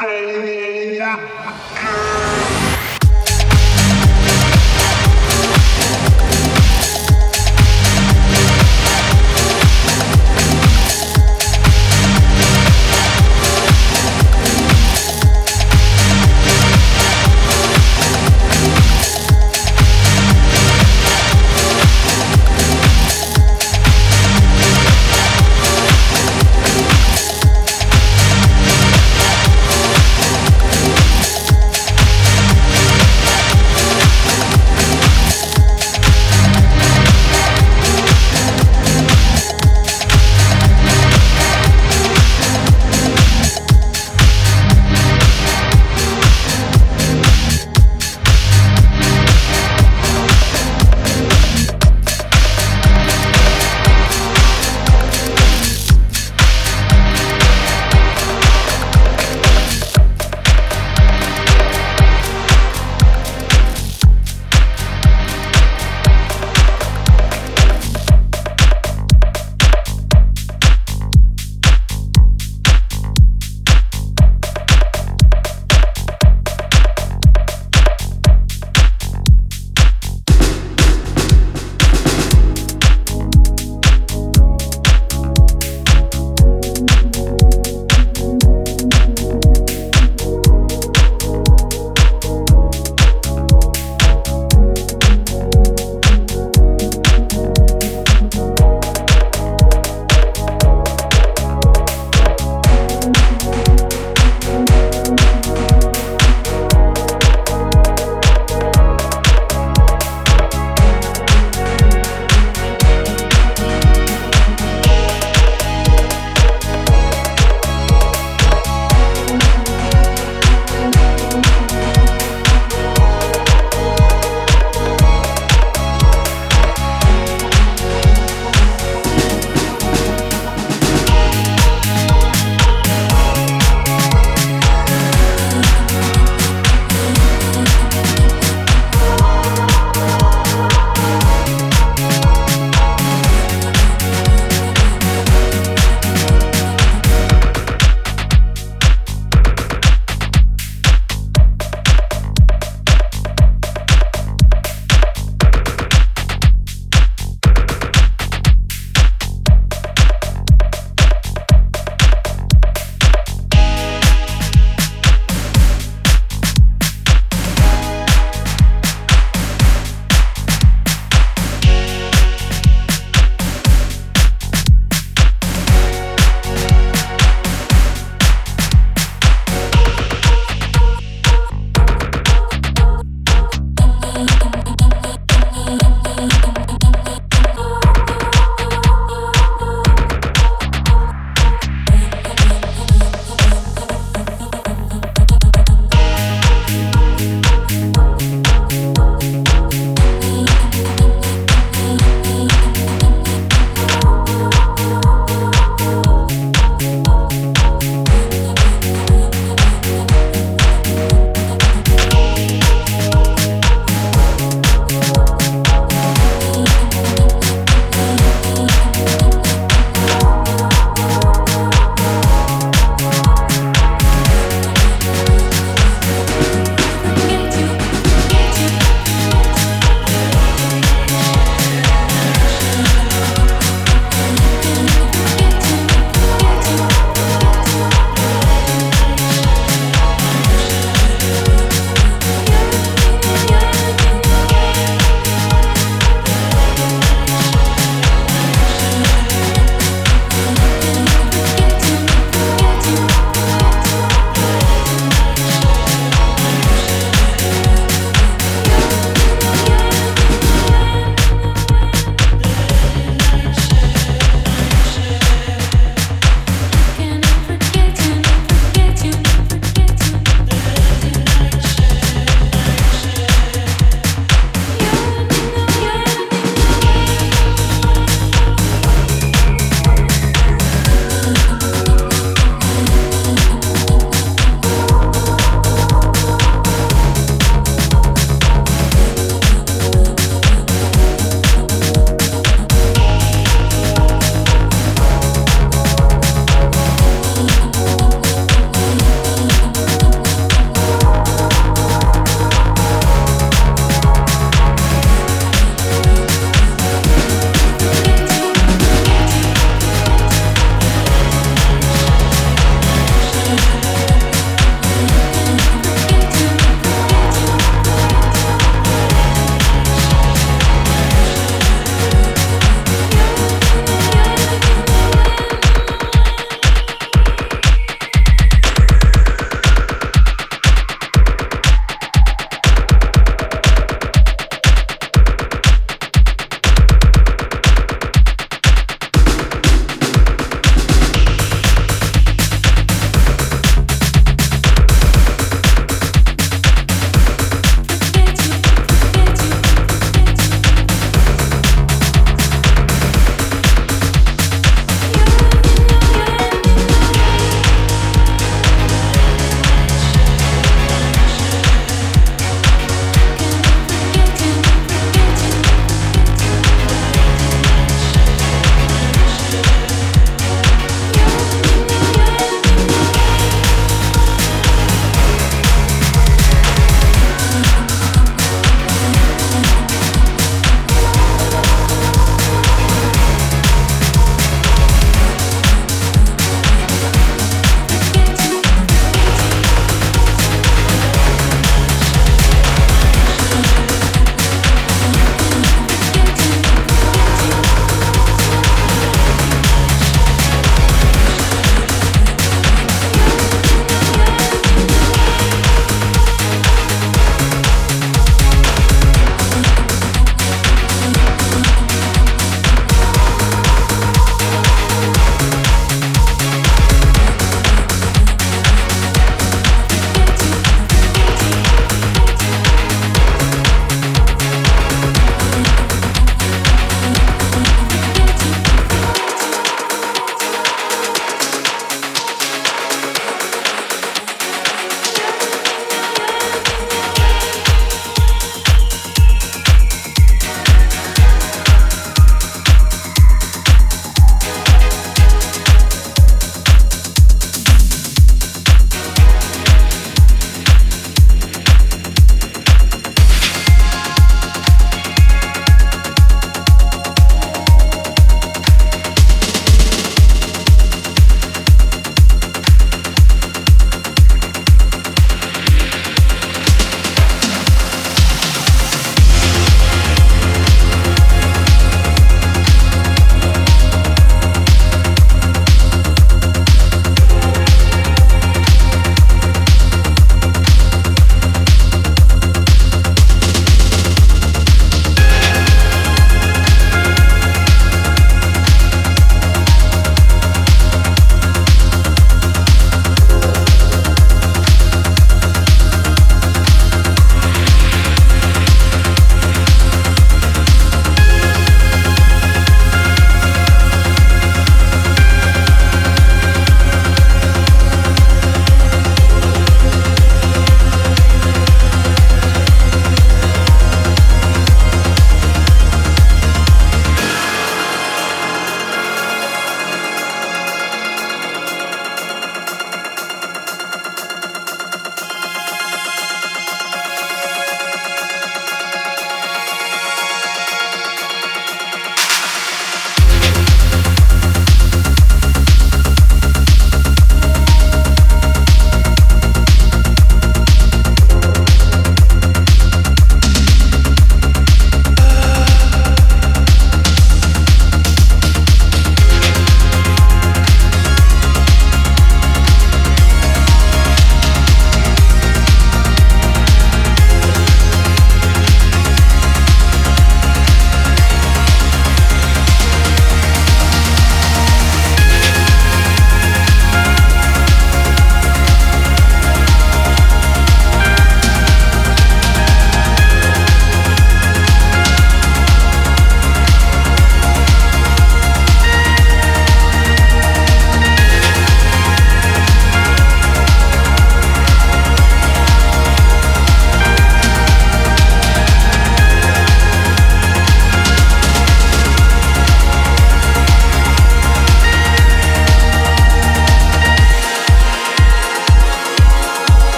Yeah.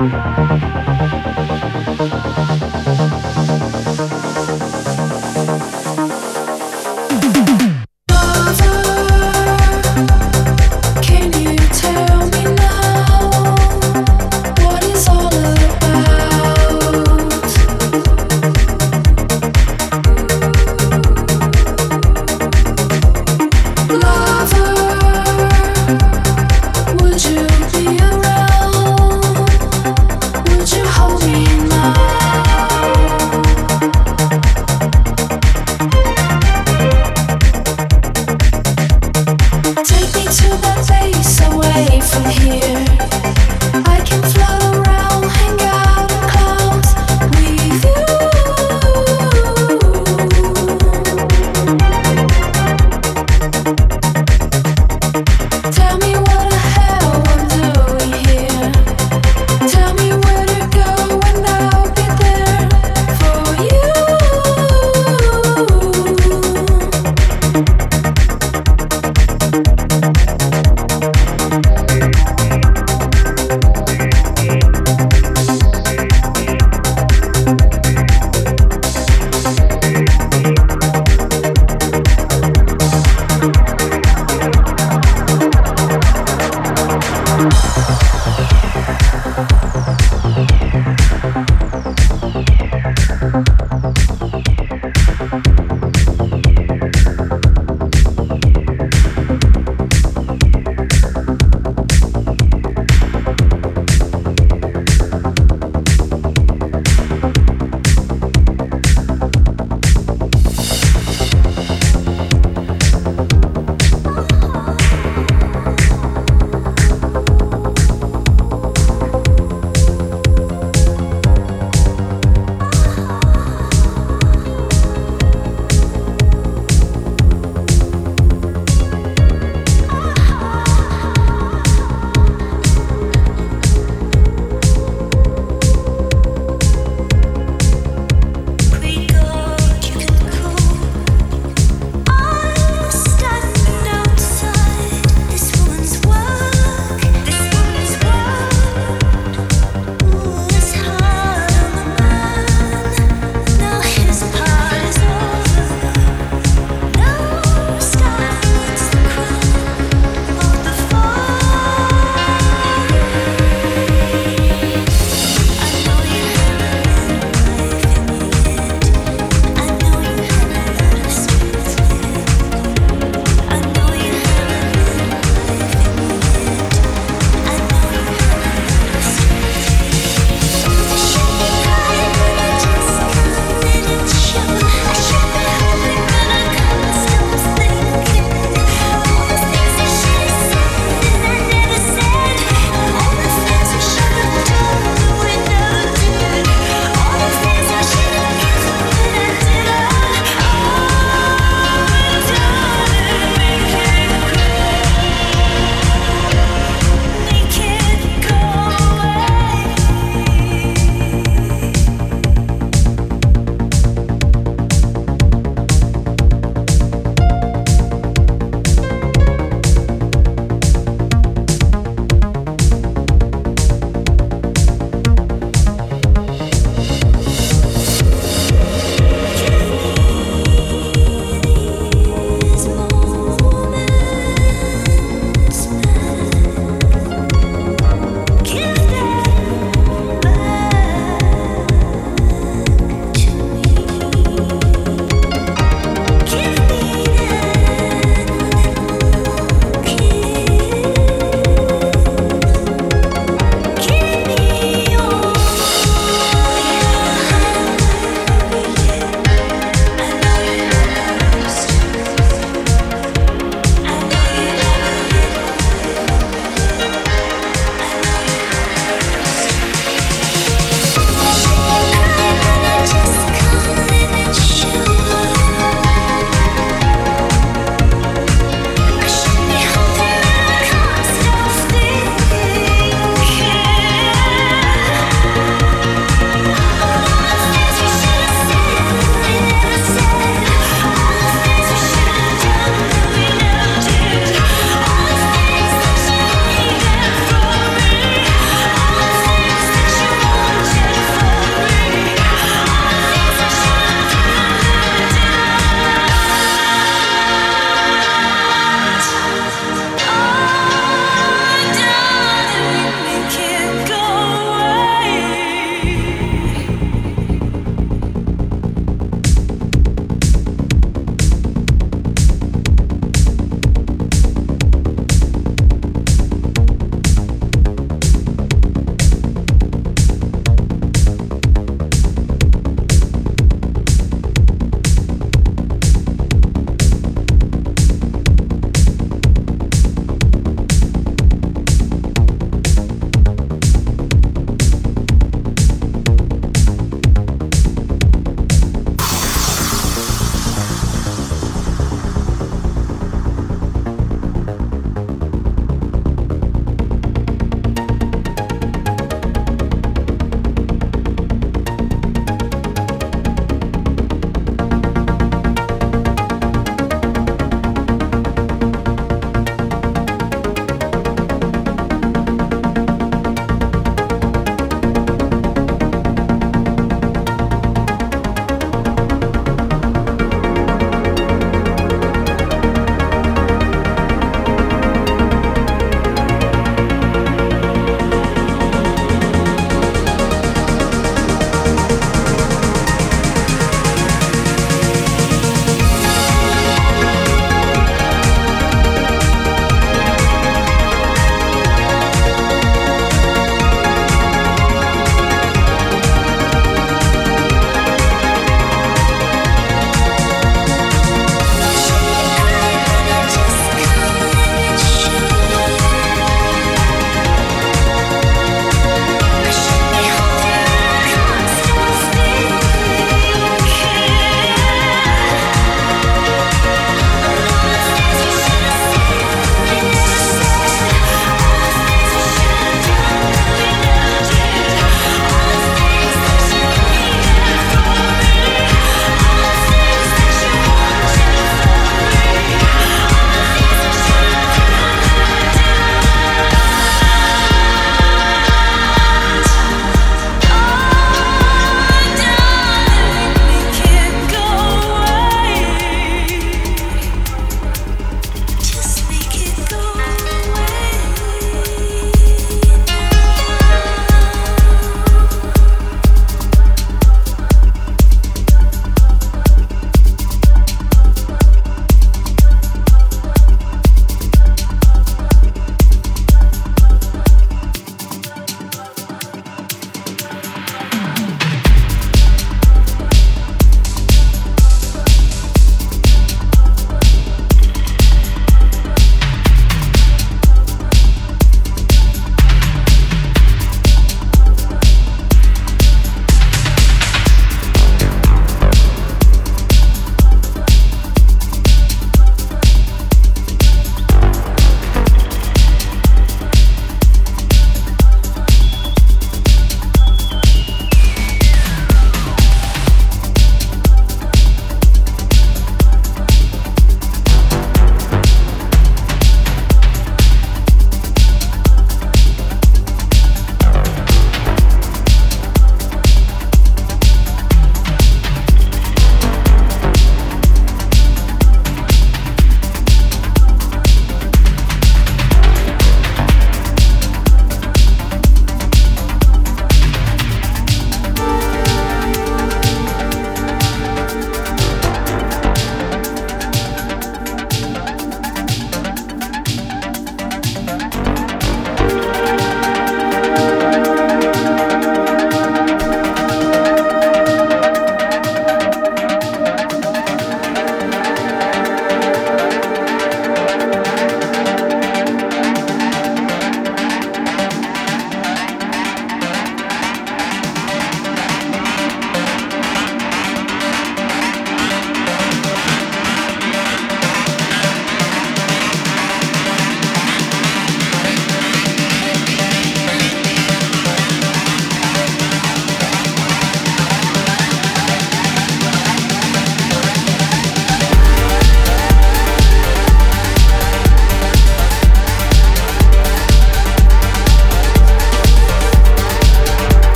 ありがとうございました。